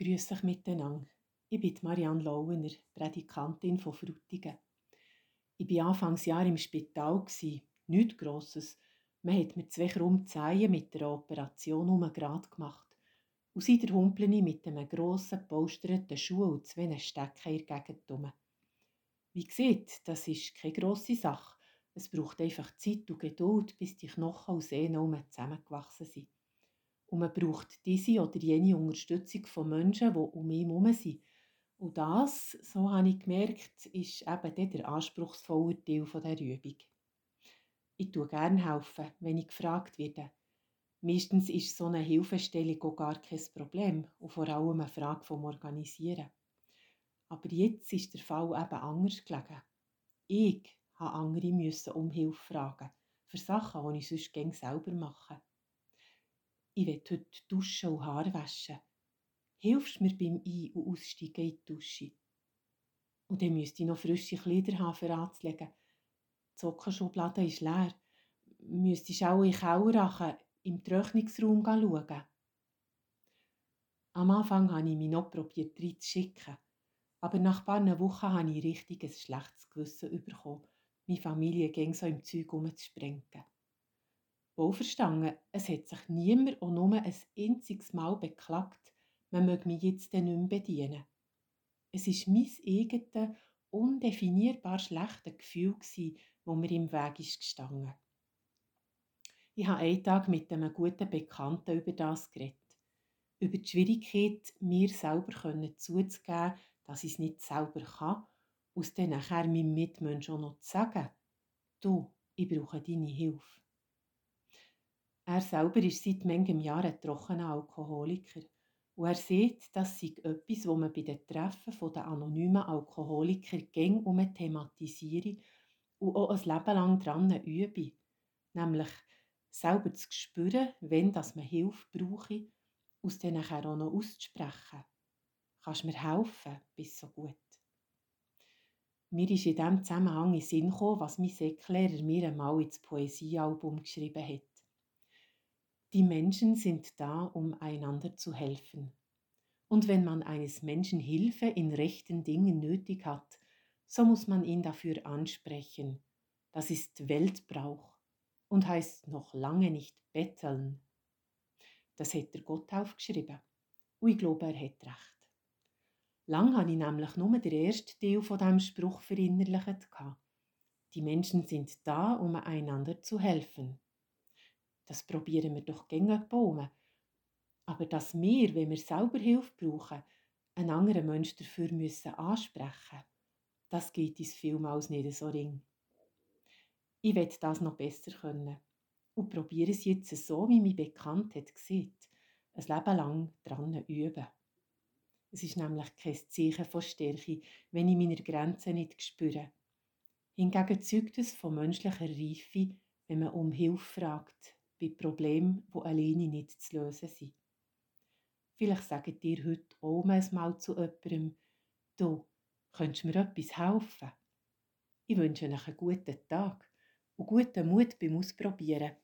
Grüß euch miteinander. Ich bin Marianne Lauener, Prädikantin von Frutigen. Ich war Anfangsjahr im Spital, nichts Grosses. Man hat mir zwei krumme Zehen mit der Operation um Grad gemacht. Und seitdem humple ich mit einem grossen, polsterten Schuh und zwei Stecken in der Gegend rum. Wie gesagt, das ist keine grosse Sache. Es braucht einfach Zeit und Geduld, bis die Knochen und Sehnen zusammengewachsen sind. Und man braucht diese oder jene Unterstützung von Menschen, die um ihn herum sind. Und das, so habe ich gemerkt, ist eben der anspruchsvolle Teil dieser Übung. Ich tue gerne helfen, wenn ich gefragt werde. Meistens ist so eine Hilfestellung auch gar kein Problem und vor allem eine Frage vom Organisieren. Aber jetzt ist der Fall eben anders gelegen. Ich habe andere um Hilfe fragen, für Sachen, die ich sonst gerne selber mache ich will heute duschen und Haare waschen. Hilfst mir beim Ein- und Aussteigen in die Dusche? Und dann müsste ich noch frische Kleider haben, für anzulegen. Die Sockenschublade ist leer. Müsstest auch in Keller im Trocknungsraum schauen. Am Anfang habe ich mich noch probiert, reinzuschicken. Aber nach ein paar Wochen habe ich richtig ein schlechtes Gewissen bekommen, meine Familie ging so im Zeug umzusprengen. Wohlverstanden, es hat sich niemand auch nur ein einziges Mal beklagt, man möge mich jetzt nicht mehr bedienen. Es war mein eigenes, undefinierbar schlechtes Gefühl, das mir im Weg ist gestanden. Ich habe einen Tag mit einem guten Bekannten über das geredet. Über die Schwierigkeit, mir selber zuzugeben, dass ich es nicht selber kann, aus dann nachher meinem Mitmenschen auch noch zu sagen, du, ich brauche deine Hilfe. Er selber ist seit manchem Jahr ein trockener Alkoholiker. Und er sieht, das sei etwas, wo man bei den Treffen der anonymen Alkoholiker gäng um thematisiere und auch ein Leben lang dran übe. Nämlich selber zu spüren, wenn das man Hilfe brauche, aus dann auch noch auszusprechen. Kannst mir helfen, bist so gut. Mir ist in diesem Zusammenhang in Sinn gekommen, was mein Säcklehrer mir einmal ins Poesiealbum geschrieben hat. Die Menschen sind da, um einander zu helfen. Und wenn man eines Menschen Hilfe in rechten Dingen nötig hat, so muss man ihn dafür ansprechen. Das ist Weltbrauch und heißt noch lange nicht betteln. Das hat der Gott aufgeschrieben. Und ich glaube, er hat recht. Lang habe ich nämlich nur den ersten Teil von diesem Spruch verinnerlicht. Die Menschen sind da, um einander zu helfen. Das probieren wir doch gängig bauen. Aber dass wir, wenn wir selber Hilfe brauchen, einen anderen Menschen dafür müssen ansprechen das geht uns vielmals nicht so ring. Ich will das noch besser können und probiere es jetzt so, wie mein Bekannt hat gesagt, ein Leben lang dran üben. Es ist nämlich kein Zeichen von Stärke, wenn ich meine Grenzen nicht spüre. Hingegen zeugt es von menschlicher Reife, wenn man um Hilfe fragt, bei Problemen, die alleine nicht zu lösen sind. Vielleicht sagt ihr heute auch mal zu jemandem, du, könntest mir etwas helfen? Ich wünsche euch einen guten Tag und guten Mut beim Ausprobieren.